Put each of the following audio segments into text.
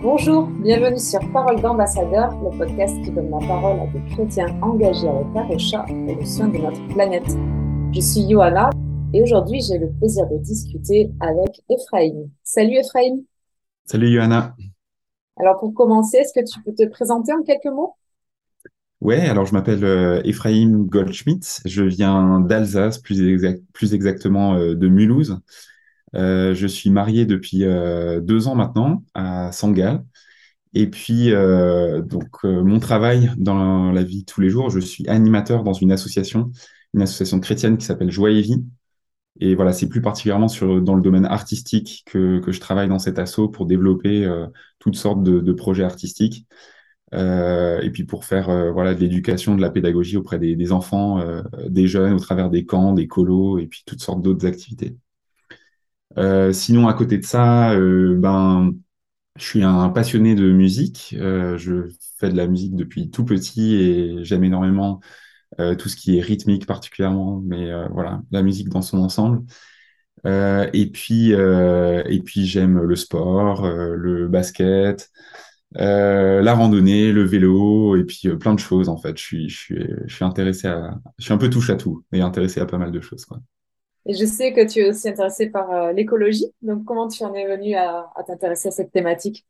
Bonjour, bienvenue sur Parole d'ambassadeur, le podcast qui donne la parole à des chrétiens engagés avec la et le soin de notre planète. Je suis Johanna et aujourd'hui j'ai le plaisir de discuter avec Ephraim. Salut Ephraim. Salut Johanna. Alors pour commencer, est-ce que tu peux te présenter en quelques mots? Ouais, alors je m'appelle euh, Ephraim Goldschmidt, je viens d'Alsace, plus, plus exactement euh, de Mulhouse. Euh, je suis marié depuis euh, deux ans maintenant à Sangal. Et puis, euh, donc, mon travail dans la vie de tous les jours, je suis animateur dans une association, une association chrétienne qui s'appelle Joie et Vie. Et voilà, c'est plus particulièrement dans le domaine artistique que, je travaille dans cet asso pour développer toutes sortes de, projets artistiques. Et puis pour faire voilà de l'éducation, de la pédagogie auprès des, enfants, des jeunes, au travers des camps, des colos, et puis toutes sortes d'autres activités. Euh, sinon, à côté de ça, euh, ben, je suis un passionné de musique. Euh, je fais de la musique depuis tout petit et j'aime énormément tout ce qui est rythmique particulièrement, mais voilà, la musique dans son ensemble. et puis, et puis j'aime le sport, le basket, la randonnée, le vélo, et puis plein de choses en fait. Je suis, je suis, je suis intéressé à, je suis un peu touche à tout, mais intéressé à pas mal de choses quoi. Et je sais que tu es aussi intéressé par euh, l'écologie. Donc, comment tu en es venu à, t'intéresser à cette thématique?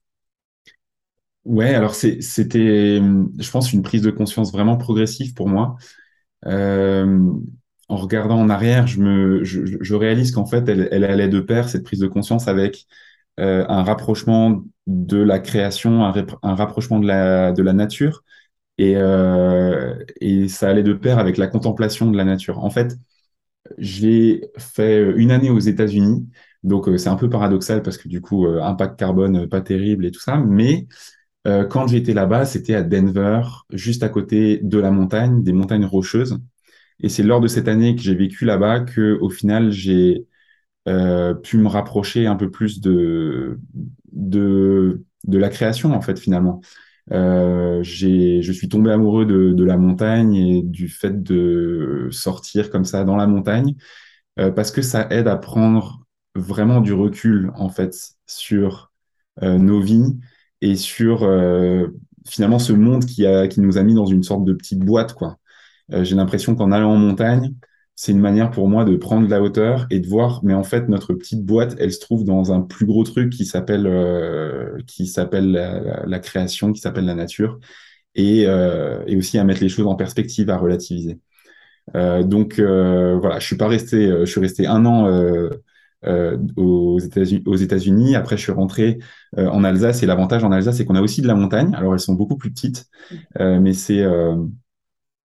Ouais, alors c'était, je pense, une prise de conscience vraiment progressive pour moi. Euh, en regardant en arrière, je, me, je, réalise qu'en fait, elle, allait de pair, cette prise de conscience, avec euh, un rapprochement de la création, un, un, rapprochement de la, de la nature, et, et ça allait de pair avec la contemplation de la nature. En fait, j'ai fait une année aux États-Unis, donc euh, c'est un peu paradoxal parce que du coup, euh, impact carbone euh, pas terrible et tout ça, mais quand j'étais là-bas, c'était à Denver, juste à côté de la montagne, des montagnes rocheuses. Et c'est lors de cette année que j'ai vécu là-bas que, au final, j'ai pu me rapprocher un peu plus de, de la création, en fait, finalement. Euh, je suis tombé amoureux de, la montagne et du fait de sortir comme ça dans la montagne euh, parce que ça aide à prendre vraiment du recul en fait sur euh, nos vies et sur finalement ce monde qui, qui nous a mis dans une sorte de petite boîte quoi. J'ai l'impression qu'en allant en montagne, c'est une manière pour moi de prendre de la hauteur et de voir, mais en fait, notre petite boîte, elle se trouve dans un plus gros truc qui s'appelle euh, qui s'appelle la, la, création, qui s'appelle la nature, et, euh, et, aussi à mettre les choses en perspective, à relativiser. Euh, donc voilà, je suis pas resté, je suis resté un an aux États-Unis. Aux États-Unis. Après, je suis rentré en Alsace, et l'avantage en Alsace, c'est qu'on a aussi de la montagne. Alors, elles sont beaucoup plus petites, mais c'est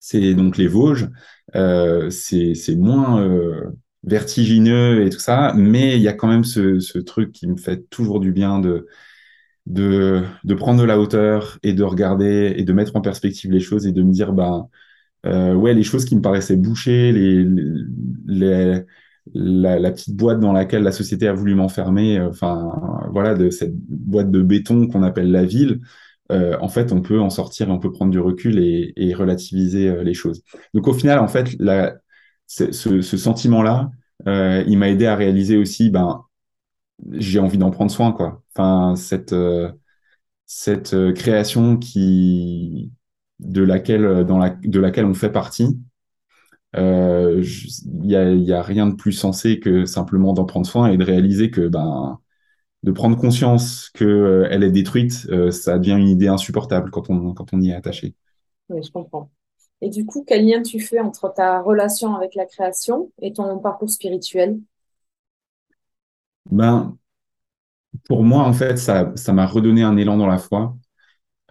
c'est donc les Vosges. Euh, c'est moins euh, vertigineux et tout ça, mais il y a quand même ce, ce, truc qui me fait toujours du bien de, de, de prendre de la hauteur et de regarder et de mettre en perspective les choses et de me dire, euh, ouais, les choses qui me paraissaient bouchées, les, la, petite boîte dans laquelle la société a voulu m'enfermer, euh, enfin, voilà, cette boîte de béton qu'on appelle la ville, euh, en fait, on peut en sortir on peut prendre du recul et, relativiser euh, les choses. Donc, au final, en fait, ce, sentiment-là, euh, il m'a aidé à réaliser aussi, ben, j'ai envie d'en prendre soin, quoi. Enfin, cette, création qui, de laquelle, dans la, de laquelle on fait partie, il n'y a, a rien de plus sensé que simplement d'en prendre soin et de réaliser que, ben, de prendre conscience qu'elle euh, est détruite, euh, ça devient une idée insupportable quand on, quand on y est attaché. Oui, je comprends. Et du coup, quel lien tu fais entre ta relation avec la création et ton parcours spirituel? Ben, Pour moi, en fait, ça, ça m'a redonné un élan dans la foi.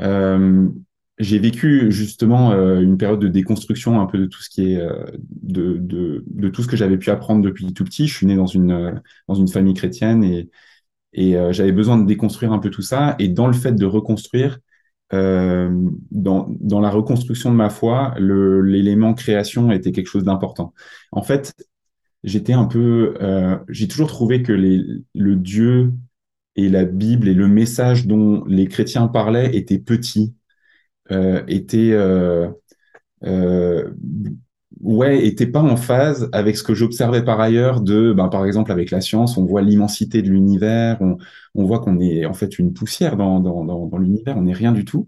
Euh, j'ai vécu justement une période de déconstruction un peu de tout ce qui est de, de, de, tout ce que j'avais pu apprendre depuis tout petit. Je suis né dans une, dans une famille chrétienne et, et euh, j'avais besoin de déconstruire un peu tout ça. Et dans le fait de reconstruire, euh, dans, dans, la reconstruction de ma foi, l'élément création était quelque chose d'important. En fait, j'étais un peu, euh, j'ai toujours trouvé que les, le Dieu et la Bible et le message dont les chrétiens parlaient étaient petits, étaient ouais, était pas en phase avec ce que j'observais par ailleurs de, ben, par exemple, avec la science, on voit l'immensité de l'univers, on, on voit qu'on est en fait une poussière dans, dans, dans, dans l'univers, on n'est rien du tout.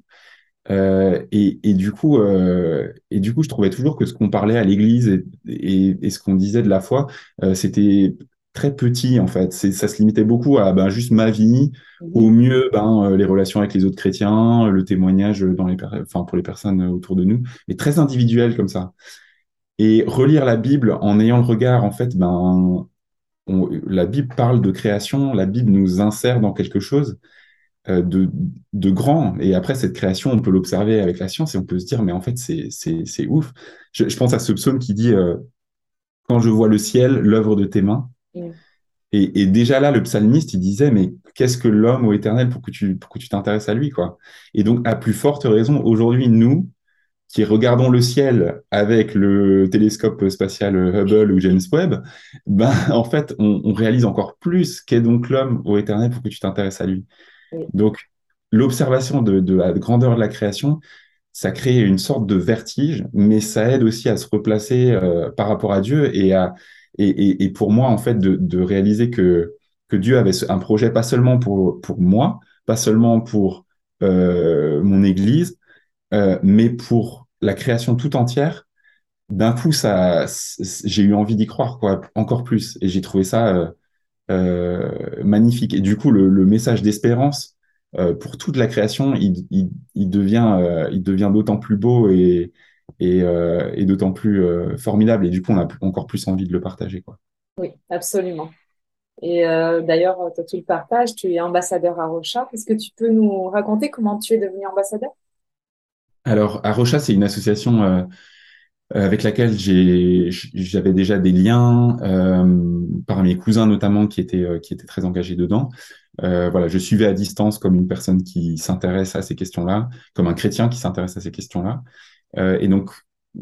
Euh, et, et, du coup, euh, et du coup, je trouvais toujours que ce qu'on parlait à l'église et, et, et, ce qu'on disait de la foi, euh, c'était très petit en fait. Ça se limitait beaucoup à ben, juste ma vie, au mieux ben, les relations avec les autres chrétiens, le témoignage dans les, enfin, pour les personnes autour de nous, et très individuel comme ça. Et relire la Bible en ayant le regard, en fait, ben, on, la Bible parle de création, la Bible nous insère dans quelque chose euh, de, de grand. Et après, cette création, on peut l'observer avec la science et on peut se dire, mais en fait, c'est ouf. Je, je, pense à ce psaume qui dit, euh, quand je vois le ciel, l'œuvre de tes mains. Mm. Et, et, déjà là, le psalmiste, il disait, mais qu'est-ce que l'homme au éternel pour que tu pour que tu t'intéresses à lui, quoi? Et donc, à plus forte raison, aujourd'hui, nous, qui regardons le ciel avec le télescope spatial Hubble ou James Webb, ben, en fait, on, on réalise encore plus qu'est donc l'homme au éternel pour que tu t'intéresses à lui. Donc, l'observation de, de, la grandeur de la création, ça crée une sorte de vertige, mais ça aide aussi à se replacer euh, par rapport à Dieu et, à, et, et, et, pour moi, en fait, de, de réaliser que, que Dieu avait un projet pas seulement pour, pour moi, pas seulement pour euh, mon Église, euh, mais pour la création tout entière, d'un coup, ça, j'ai eu envie d'y croire, quoi, encore plus. Et j'ai trouvé ça euh, euh, magnifique. Et du coup, le, message d'espérance euh, pour toute la création, il, devient, d'autant plus beau et, d'autant plus formidable. Et du coup, on a encore plus envie de le partager. Oui, absolument. Et d'ailleurs, tu le partages, tu es ambassadeur à Rocha. Est-ce que tu peux nous raconter comment tu es devenu ambassadeur? Alors, Arocha, c'est une association euh, avec laquelle j'avais déjà des liens, euh, par mes cousins notamment, qui étaient, euh, qui étaient très engagés dedans. Euh, voilà, je suivais à distance comme une personne qui s'intéresse à ces questions-là, comme un chrétien qui s'intéresse à ces questions-là. Euh, et donc,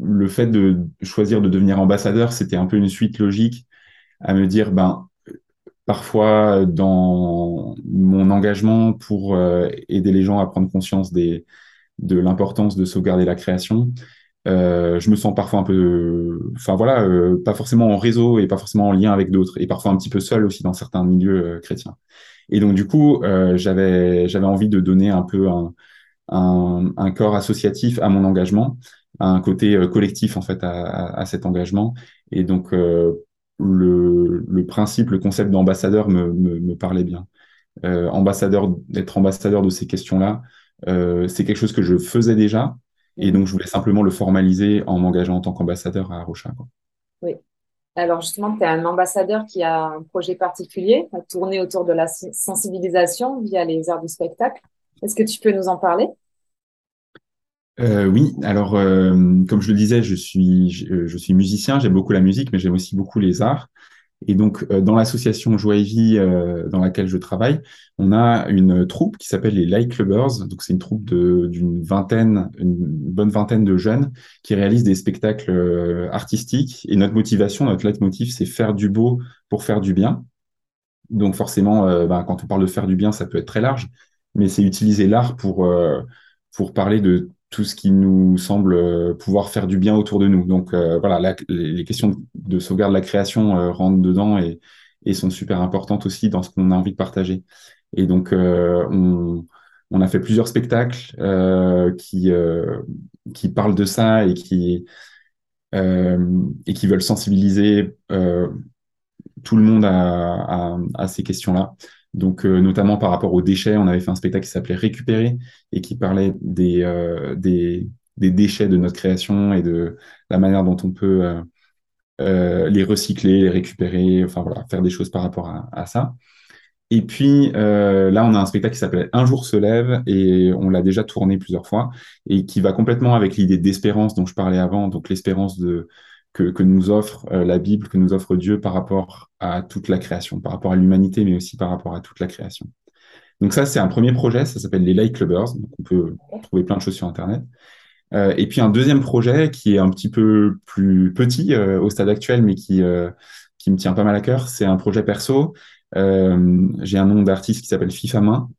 le fait de choisir de devenir ambassadeur, c'était un peu une suite logique à me dire, ben, parfois dans mon engagement pour aider les gens à prendre conscience des, de l'importance de sauvegarder la création. Euh, je me sens parfois un peu, enfin voilà, euh, pas forcément en réseau et pas forcément en lien avec d'autres, et parfois un petit peu seul aussi dans certains milieux euh, chrétiens. Et donc du coup, j'avais j'avais envie de donner un peu un, un, corps associatif à mon engagement, un côté collectif en fait à, à, cet engagement. Et donc le, le principe, le concept d'ambassadeur me, me, me, parlait bien. ambassadeur, d'être ambassadeur de ces questions-là, c'est quelque chose que je faisais déjà. Et donc, je voulais simplement le formaliser en m'engageant en tant qu'ambassadeur à Rocha. Oui. Alors, justement, tu es un ambassadeur qui a un projet particulier, à tourner autour de la sensibilisation via les arts du spectacle. Est-ce que tu peux nous en parler? Euh, oui, alors euh, comme je le disais, je suis je, je suis musicien, j'aime beaucoup la musique, mais j'aime aussi beaucoup les arts. Et donc, euh, dans l'association Joie et Vie euh, dans laquelle je travaille, on a une troupe qui s'appelle les Light Clubbers. Donc, c'est une troupe d'une vingtaine, une bonne vingtaine de jeunes qui réalisent des spectacles euh, artistiques. Et notre motivation, notre leitmotiv, c'est faire du beau pour faire du bien. Donc, forcément, ben, quand on parle de faire du bien, ça peut être très large, mais c'est utiliser l'art pour pour parler de tout ce qui nous semble euh, pouvoir faire du bien autour de nous. Donc euh, voilà, les questions de sauvegarde de la création euh, rentrent dedans et, sont super importantes aussi dans ce qu'on a envie de partager. Et donc on, a fait plusieurs spectacles qui qui parlent de ça et qui et qui veulent sensibiliser tout le monde à ces questions-là. Donc, euh, notamment par rapport aux déchets, on avait fait un spectacle qui s'appelait Récupérer et qui parlait des, euh, déchets de notre création et de la manière dont on peut euh, les recycler, les récupérer, enfin voilà, faire des choses par rapport à, ça. Et puis là, on a un spectacle qui s'appelle Un jour se lève et on l'a déjà tourné plusieurs fois et qui va complètement avec l'idée d'espérance dont je parlais avant, donc l'espérance de que, nous offre euh, la Bible, que nous offre Dieu par rapport à toute la création, par rapport à l'humanité, mais aussi par rapport à toute la création. Donc ça, c'est un premier projet, ça s'appelle les Light Clubbers, on peut trouver plein de choses sur Internet. Euh, et puis un deuxième projet qui est un petit peu plus petit euh, au stade actuel, mais qui, qui me tient pas mal à cœur, c'est un projet perso. J'ai un nom d'artiste qui s'appelle FIFA Main,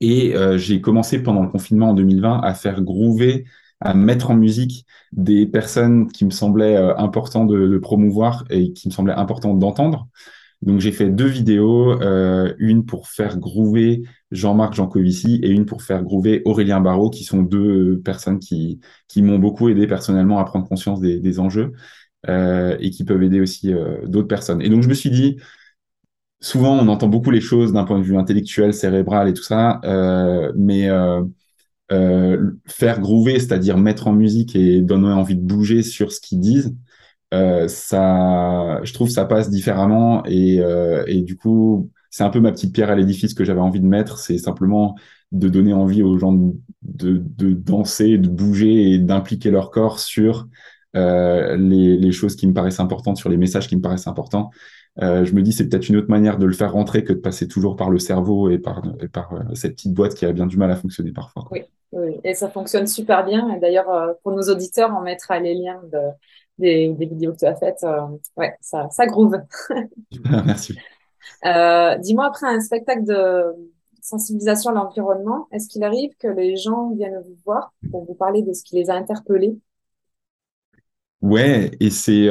et j'ai commencé pendant le confinement en 2020 à faire groover à mettre en musique des personnes qui me semblaient euh, important de, de, promouvoir et qui me semblaient important d'entendre. Donc j'ai fait deux vidéos, euh, une pour faire groover Jean-Marc Jancovici et une pour faire groover Aurélien Barraud, qui sont deux personnes qui, qui m'ont beaucoup aidé personnellement à prendre conscience des, des enjeux euh, et qui peuvent aider aussi euh, d'autres personnes. Et donc je me suis dit, souvent on entend beaucoup les choses d'un point de vue intellectuel, cérébral et tout ça, mais euh, faire groover, c'est-à-dire mettre en musique et donner envie de bouger sur ce qu'ils disent, euh, ça, je trouve ça passe différemment et, euh, et du coup, c'est un peu ma petite pierre à l'édifice que j'avais envie de mettre, c'est simplement de donner envie aux gens de, de, de danser, de bouger et d'impliquer leur corps sur euh, les, les, choses qui me paraissent importantes, sur les messages qui me paraissent importants. Euh, je me dis c'est peut-être une autre manière de le faire rentrer que de passer toujours par le cerveau et par, et par euh, cette petite boîte qui a bien du mal à fonctionner parfois. Oui, oui, et ça fonctionne super bien. Et d'ailleurs, euh, pour nos auditeurs, on mettra les liens de, des, des, vidéos que tu as faites. Ouais, ça, ça groove. Merci. Euh, dis-moi, après un spectacle de sensibilisation à l'environnement, est-ce qu'il arrive que les gens viennent vous voir pour vous parler de ce qui les a interpellés? Ouais, et c'est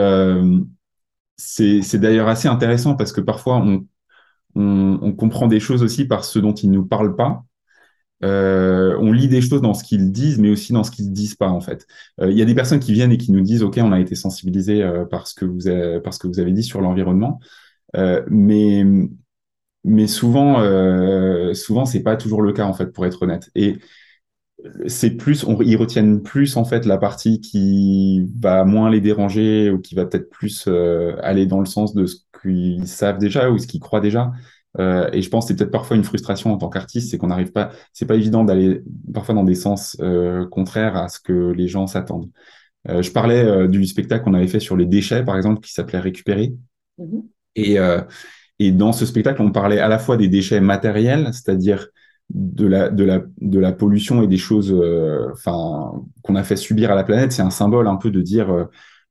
c'est d'ailleurs assez intéressant parce que parfois on, on, on, comprend des choses aussi par ce dont ils nous parlent pas. Euh, on lit des choses dans ce qu'ils disent, mais aussi dans ce qu'ils disent pas en fait. Euh, il y a des personnes qui viennent et qui nous disent OK, on a été sensibilisé euh, par ce que vous avez, par ce que vous avez dit sur l'environnement, euh, mais mais souvent euh, souvent c'est pas toujours le cas en fait pour être honnête. Et c'est plus, on, ils retiennent plus en fait la partie qui va moins les déranger ou qui va peut-être plus euh, aller dans le sens de ce qu'ils savent déjà ou ce qu'ils croient déjà. Euh, et je pense que c'est peut-être parfois une frustration en tant qu'artiste, c'est qu'on n'arrive pas, c'est pas évident d'aller parfois dans des sens euh, contraires à ce que les gens s'attendent. Je parlais du spectacle qu'on avait fait sur les déchets, par exemple, qui s'appelait Récupérer. Mm-hmm. Et, et dans ce spectacle, on parlait à la fois des déchets matériels, c'est-à-dire de la, de, la, de la pollution et des choses euh, qu'on a fait subir à la planète. C'est un symbole un peu de dire euh,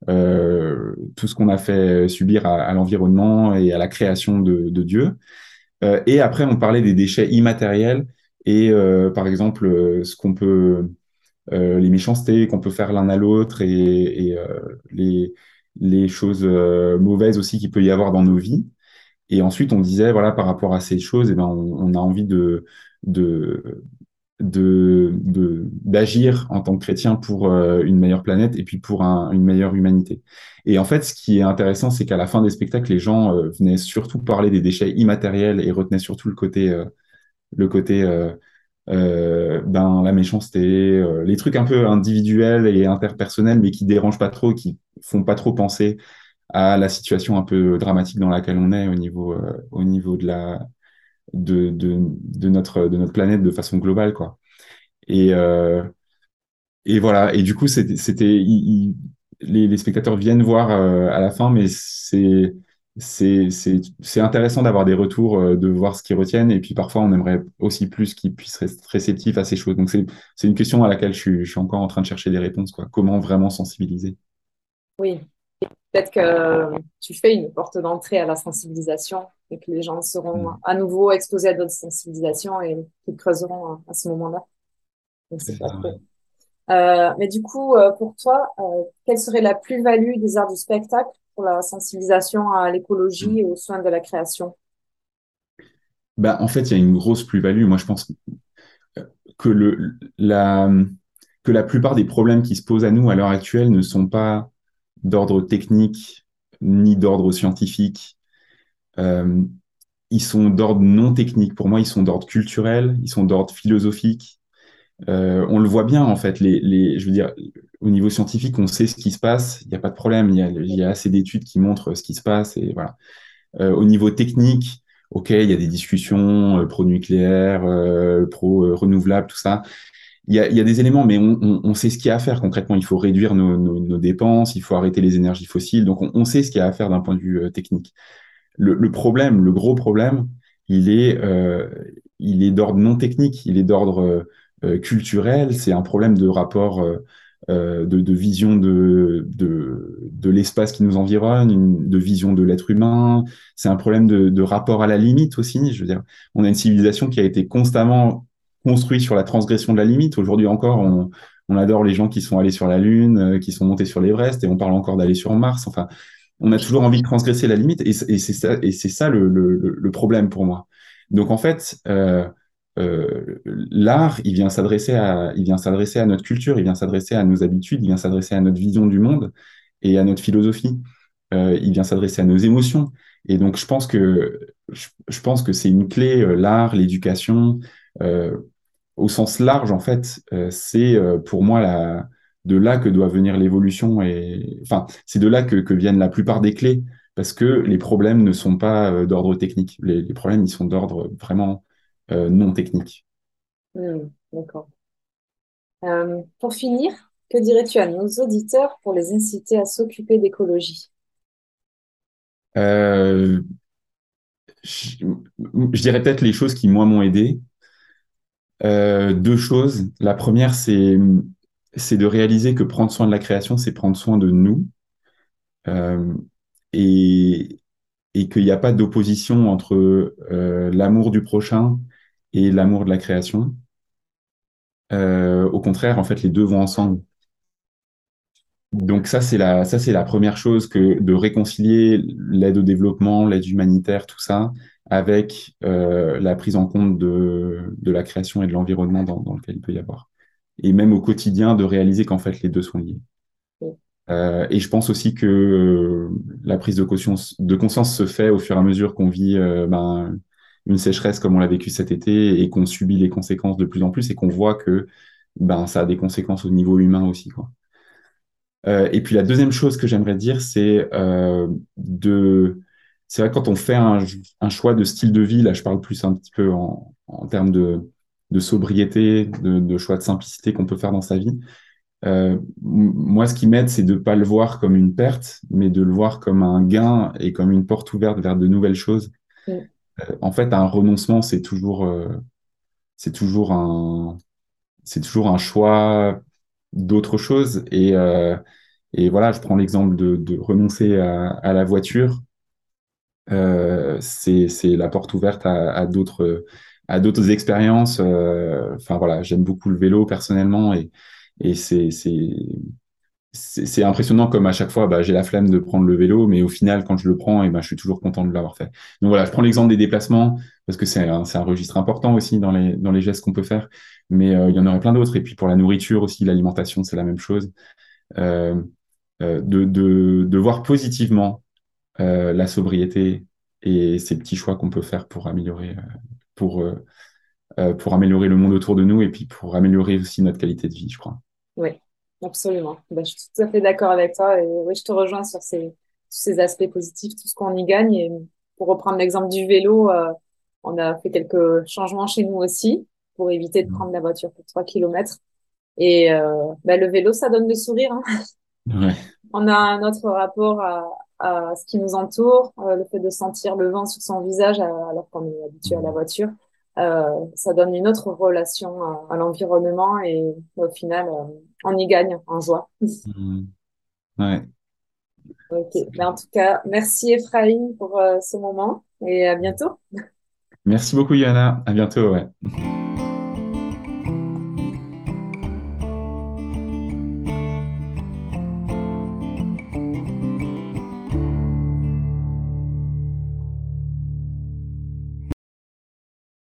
euh tout ce qu'on a fait subir à, l'environnement et à la création de, Dieu. Et après, on parlait des déchets immatériels et par exemple ce qu'on peut, les méchancetés qu'on peut faire l'un à l'autre et, les, les choses mauvaises aussi qu'il peut y avoir dans nos vies. Et ensuite, on disait, voilà, par rapport à ces choses, eh ben, on a envie de, de d'agir en tant que chrétien pour euh, une meilleure planète et puis pour un, une meilleure humanité. Et en fait, ce qui est intéressant, c'est qu'à la fin des spectacles, les gens euh, venaient surtout parler des déchets immatériels et retenaient surtout le côté euh, le côté euh, ben, la méchanceté, les trucs un peu individuels et interpersonnels, mais qui dérangent pas trop, qui font pas trop penser à la situation un peu dramatique dans laquelle on est au niveau au niveau de la de, de, notre, de notre planète de façon globale, quoi. Et, euh, et voilà. Et du coup, c'était, les, les, spectateurs viennent voir euh, à la fin, mais c'est, c'est, intéressant d'avoir des retours, euh, de voir ce qu'ils retiennent. Et puis parfois, on aimerait aussi plus qu'ils puissent être réceptifs à ces choses. Donc, c'est, c'est une question à laquelle je suis, je suis encore en train de chercher des réponses, quoi. Comment vraiment sensibiliser? Oui, peut-être que tu fais une porte d'entrée à la sensibilisation et que les gens seront mmh. à nouveau exposés à d'autres sensibilisations et qu'ils creuseront à, ce moment-là. Donc, c'est pas Euh, mais du coup, euh, pour toi, euh, quelle serait la plus-value des arts du spectacle pour la sensibilisation à l'écologie mmh. et aux soins de la création? Bah, En fait, il y a une grosse plus-value. Moi, je pense que, le, la, que la plupart des problèmes qui se posent à nous à l'heure actuelle ne sont pas d'ordre technique ni d'ordre scientifique. Euh, ils sont d'ordre non technique. Pour moi, ils sont d'ordre culturel, ils sont d'ordre philosophique. Euh, on le voit bien, en fait. Les, je veux dire, au niveau scientifique, on sait ce qui se passe. Il n'y a pas de problème. Il y a, assez d'études qui montrent ce qui se passe. Et voilà. Euh, au niveau technique, OK, il y a des discussions pro-nucléaire, pro-renouvelable, tout ça il y a, des éléments, mais on, sait ce qu'il y a à faire concrètement. Il faut réduire nos, dépenses, il faut arrêter les énergies fossiles. Donc, on, sait ce qu'il y a à faire d'un point de vue technique. Le, le, problème, le gros problème, il est, euh, il est d'ordre non technique, il est d'ordre euh, culturel. C'est un problème de rapport, euh, euh, de, de, vision de, de, de l'espace qui nous environne, une, de vision de l'être humain. C'est un problème de, de rapport à la limite aussi. Je veux dire, on a une civilisation qui a été constamment construit sur la transgression de la limite. Aujourd'hui encore, on, on adore les gens qui sont allés sur la Lune, euh, qui sont montés sur l'Everest, et on parle encore d'aller sur Mars. Enfin, on a toujours envie de transgresser la limite, et, c'est ça, le, problème pour moi. Donc en fait, euh, euh, l'art, il vient s'adresser à, il vient s'adresser à notre culture, il vient s'adresser à nos habitudes, il vient s'adresser à notre vision du monde et à notre philosophie. Euh, il vient s'adresser à nos émotions. Et donc, je pense que je, pense que c'est une clé, l'art, l'éducation, au sens large, en fait, c'est pour moi la, de là que doit venir l'évolution. Et enfin, c'est de là que, que, viennent la plupart des clés, parce que les problèmes ne sont pas d'ordre technique. Les, les, problèmes, ils sont d'ordre vraiment non technique. Hmm, d'accord. pour finir, que dirais-tu à nos auditeurs pour les inciter à s'occuper d'écologie? Euh, je, dirais peut-être les choses qui, moi, m'ont aidé. Euh, deux choses. La première, c'est c'est de réaliser que prendre soin de la création, c'est prendre soin de nous. Euh, et, qu'il n'y a pas d'opposition entre euh, l'amour du prochain et l'amour de la création. Euh, au contraire, en fait, les deux vont ensemble. Donc ça, c'est la, ça, c'est la première chose que de réconcilier l'aide au développement, l'aide humanitaire, tout ça, avec la prise en compte de, la création et de l'environnement dans, lequel il peut y avoir. Et même au quotidien, de réaliser qu'en fait, les deux sont liés. Euh, et je pense aussi que euh, la prise de conscience, de conscience se fait au fur et à mesure qu'on vit euh, ben, une sécheresse comme on l'a vécu cet été et qu'on subit les conséquences de plus en plus et qu'on voit que ben, ça a des conséquences au niveau humain aussi. Quoi. Et puis la deuxième chose que j'aimerais dire, c'est de... C'est vrai quand on fait un, un, choix de style de vie, là je parle plus un petit peu en, en termes de, de sobriété, de, de, choix de simplicité qu'on peut faire dans sa vie. Euh, moi, ce qui m'aide, c'est de ne pas le voir comme une perte, mais de le voir comme un gain et comme une porte ouverte vers de nouvelles choses. Euh, en fait, un renoncement, c'est toujours, euh, c'est toujours un, c'est toujours un choix d'autres choses. Et, et voilà, je prends l'exemple de, de, renoncer à, à la voiture. C'est la porte ouverte à, à d'autres à d'autres expériences. Euh, enfin voilà, j'aime beaucoup le vélo personnellement et, et c'est impressionnant comme à chaque fois, bah, j'ai la flemme de prendre le vélo, mais au final, quand je le prends, ben, je suis toujours content de l'avoir fait. Donc voilà, je prends l'exemple des déplacements parce que c'est un, un, registre important aussi dans les, dans les gestes qu'on peut faire, mais euh, il y en aurait plein d'autres. Et puis pour la nourriture aussi, l'alimentation, c'est la même chose. Euh, euh, de, de, de, voir positivement euh, la sobriété et ces petits choix qu'on peut faire pour améliorer, pour, pour améliorer le monde autour de nous et puis pour améliorer aussi notre qualité de vie, je crois. Oui, Absolument. Ben, je suis tout à fait d'accord avec toi. Et oui, je te rejoins sur ces, tous ces aspects positifs, tout ce qu'on y gagne. Et pour reprendre l'exemple du vélo, euh, on a fait quelques changements chez nous aussi pour éviter de mmh. prendre la voiture pour 3 km. Et euh, ben, le vélo, ça donne le sourire. Hein. Ouais. On a un autre rapport à, à ce qui nous entoure, euh, le fait de sentir le vent sur son visage alors qu'on est habitué à la mmh. voiture. Euh, ça donne une autre relation à, l'environnement et au final, euh, on y gagne en joie. Mmh. Ouais. Ok. Ben, en tout cas, merci Ephraim pour euh, ce moment et à bientôt. Merci beaucoup Yana. À bientôt. Ouais.